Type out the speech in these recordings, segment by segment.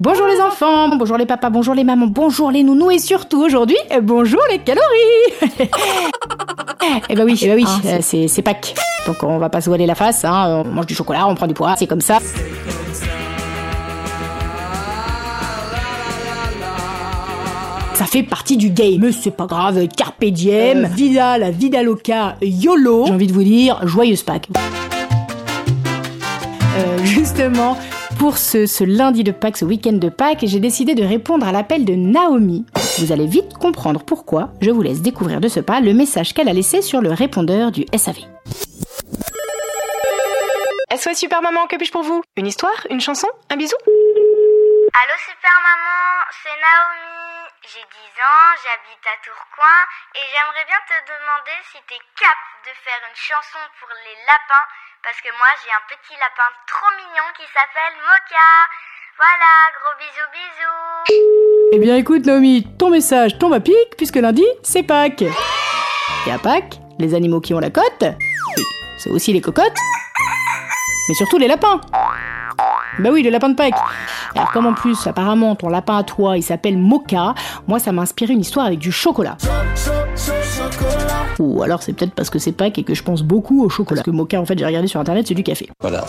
Bonjour les enfants, bonjour les papas, bonjour les mamans, bonjour les nounous et surtout aujourd'hui, euh, bonjour les calories Eh bah oui, eh bah oui, euh, c'est, Pâques. Donc on va pas se voiler la face, hein, on mange du chocolat, on prend du poids, c'est comme ça. Ça fait partie du game, c'est pas grave, carpe diem, vida la vida loca, YOLO. J'ai envie de vous dire, joyeuse Pâques. Euh, justement, pour ce, ce lundi de Pâques, ce week-end de Pâques, j'ai décidé de répondre à l'appel de Naomi. Vous allez vite comprendre pourquoi. Je vous laisse découvrir de ce pas le message qu'elle a laissé sur le répondeur du SAV. SOS Super Maman, que puis-je pour vous? Une histoire? Une chanson? Un bisou? Allô super maman, c'est Naomi. J'ai 10 ans, j'habite à Tourcoing et j'aimerais bien te demander si t'es cap de faire une chanson pour les lapins parce que moi j'ai un petit lapin trop mignon qui s'appelle Moka. Voilà, gros bisous bisous. Eh bien écoute Naomi, ton message tombe à pic puisque lundi c'est Pâques. Et à Pâques, les animaux qui ont la cote, c'est aussi les cocottes, mais surtout les lapins. Bah oui, le lapin de Pâques. Alors comme en plus apparemment ton lapin à toi il s'appelle Moka, moi ça m'a inspiré une histoire avec du chocolat. Ou alors c'est peut-être parce que c'est Pâques et que je pense beaucoup au chocolat. Parce que Moka en fait j'ai regardé sur internet c'est du café. Voilà.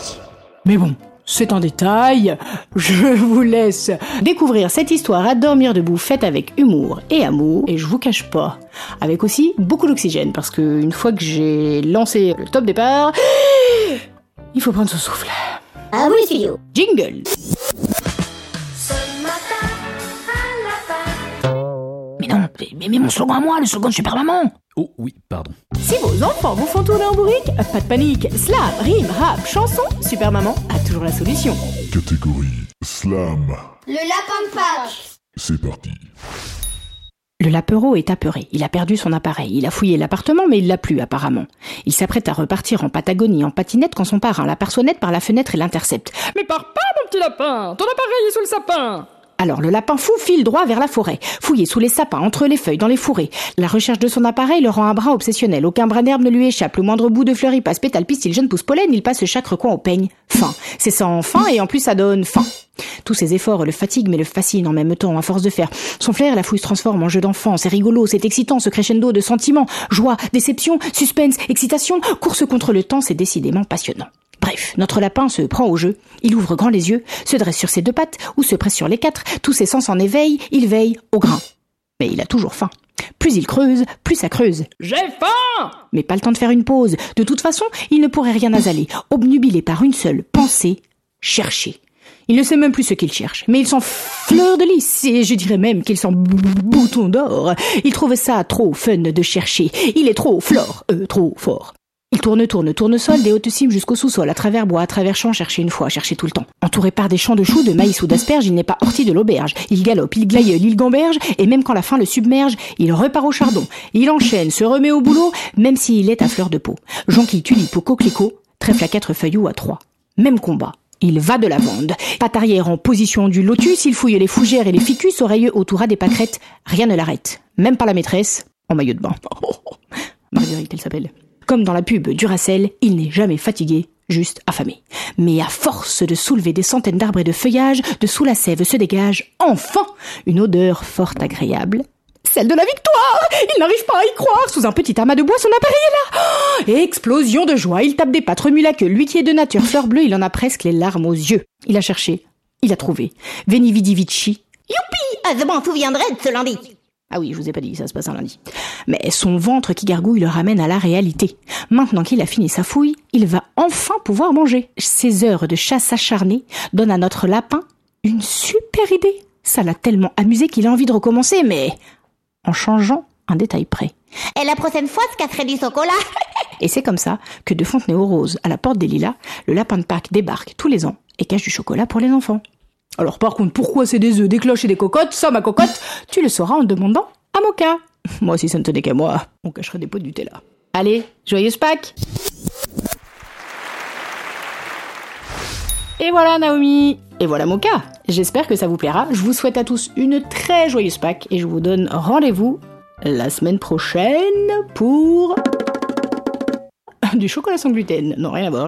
Mais bon, c'est un détail. Je vous laisse découvrir cette histoire à dormir debout faite avec humour et amour. Et je vous cache pas, avec aussi beaucoup d'oxygène parce que une fois que j'ai lancé le top départ, il faut prendre son souffle. Ah oui studio. Jingle. Mais non, mais, mais mon slogan à moi, le slogan de Super Maman. Oh oui, pardon. Si vos enfants vous font tourner en bourrique, pas de panique. Slam, rime, rap, chanson, Super Maman a toujours la solution. Catégorie Slam. Le lapin de Pâques. C'est parti. Le lapero est apeuré. Il a perdu son appareil. Il a fouillé l'appartement, mais il l'a plus, apparemment. Il s'apprête à repartir en Patagonie en patinette quand son parrain l'aperçoit net par la fenêtre et l'intercepte. Mais pars pas, mon petit lapin Ton appareil est sous le sapin alors le lapin fou file droit vers la forêt, fouillé sous les sapins, entre les feuilles, dans les fourrés. La recherche de son appareil le rend un brin obsessionnel. Aucun brin d'herbe ne lui échappe. Le moindre bout de fleur y passe, pétale, pistil, jeune pousse pollen, il passe chaque recoin au peigne. Fin. C'est sans fin et en plus ça donne faim. Tous ses efforts le fatiguent mais le fascinent en même temps, à force de faire. Son flair, la fouille se transforme en jeu d'enfant. C'est rigolo, c'est excitant, ce crescendo de sentiments, joie, déception, suspense, excitation, course contre le temps, c'est décidément passionnant. Bref, notre lapin se prend au jeu. Il ouvre grand les yeux, se dresse sur ses deux pattes ou se presse sur les quatre. Tous ses sens en éveil, il veille au grain. Mais il a toujours faim. Plus il creuse, plus ça creuse. J'ai faim Mais pas le temps de faire une pause. De toute façon, il ne pourrait rien asaler, obnubilé par une seule pensée, chercher. Il ne sait même plus ce qu'il cherche, mais il sent fleur de lys, et je dirais même qu'il sent bouton d'or. Il trouve ça trop fun de chercher. Il est trop flore, euh, trop fort. Il tourne, tourne, tourne sol, des hautes cimes jusqu'au sous-sol, à travers bois, à travers champs, chercher une fois, chercher tout le temps. Entouré par des champs de choux, de maïs ou d'asperges, il n'est pas horti de l'auberge. Il galope, il glaïeule, il gamberge, et même quand la faim le submerge, il repart au chardon. Il enchaîne, se remet au boulot, même s'il est à fleur de peau. Jonquille, tulipe ou coquelicot, trèfle à quatre feuilles ou à trois. Même combat. Il va de la bande. Patte arrière en position du lotus, il fouille les fougères et les ficus, oreilleux autour à des pâquerettes. Rien ne l'arrête. Même pas la maîtresse, en maillot de bain. Marguerite, elle s'appelle. Comme dans la pub Duracell, il n'est jamais fatigué, juste affamé. Mais à force de soulever des centaines d'arbres et de feuillages, de sous la sève se dégage, enfin, une odeur fort agréable. Celle de la victoire Il n'arrive pas à y croire Sous un petit amas de bois, son appareil est là oh Explosion de joie Il tape des pattes, remue la queue. Lui qui est de nature fleur bleue, il en a presque les larmes aux yeux. Il a cherché. Il a trouvé. Veni vidi vici. Youpi ah, Je m'en de ce lundi. Ah oui, je vous ai pas dit, ça se passe un lundi. Mais son ventre qui gargouille le ramène à la réalité. Maintenant qu'il a fini sa fouille, il va enfin pouvoir manger. Ces heures de chasse acharnée donnent à notre lapin une super idée. Ça l'a tellement amusé qu'il a envie de recommencer, mais en changeant un détail près. Et la prochaine fois, ce serait du chocolat. Et c'est comme ça que de Fontenay aux Roses à la porte des Lilas, le lapin de Pâques débarque tous les ans et cache du chocolat pour les enfants. Alors par contre, pourquoi c'est des œufs, des cloches et des cocottes? Ça, ma cocotte, tu le sauras en demandant à Moka. Moi, si ça ne tenait qu'à moi, on cacherait des pots de Nutella. Allez, joyeuse Pâques Et voilà Naomi Et voilà Moka J'espère que ça vous plaira. Je vous souhaite à tous une très joyeuse Pâques et je vous donne rendez-vous la semaine prochaine pour... Du chocolat sans gluten. Non, rien à voir.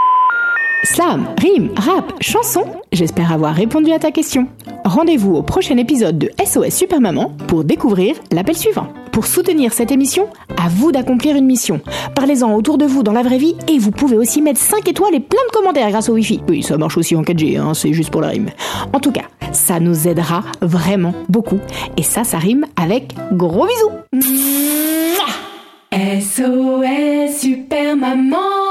Slam, rime, rap, chanson, j'espère avoir répondu à ta question. Rendez-vous au prochain épisode de SOS Super Maman pour découvrir l'appel suivant. Pour soutenir cette émission, à vous d'accomplir une mission. Parlez-en autour de vous dans la vraie vie et vous pouvez aussi mettre 5 étoiles et plein de commentaires grâce au Wi-Fi. Oui, ça marche aussi en 4G, hein, c'est juste pour la rime. En tout cas, ça nous aidera vraiment beaucoup. Et ça, ça rime avec gros bisous. SOS Super Maman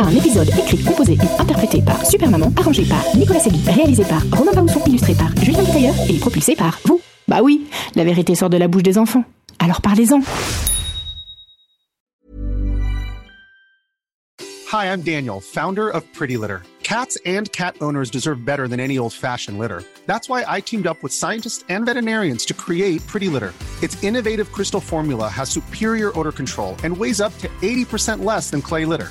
un épisode écrit, composé et interprété par Super Maman, arrangé par Nicolas Segui, réalisé par Romain Bausson, illustré par Julien Tailleur et propulsé par vous. Bah oui, la vérité sort de la bouche des enfants. Alors parlez-en. Hi, I'm Daniel, founder of Pretty Litter. Cats and cat owners deserve better than any old-fashioned litter. That's why I teamed up with scientists and veterinarians to create Pretty Litter. Its innovative crystal formula has superior odor control and weighs up to 80% less than clay litter.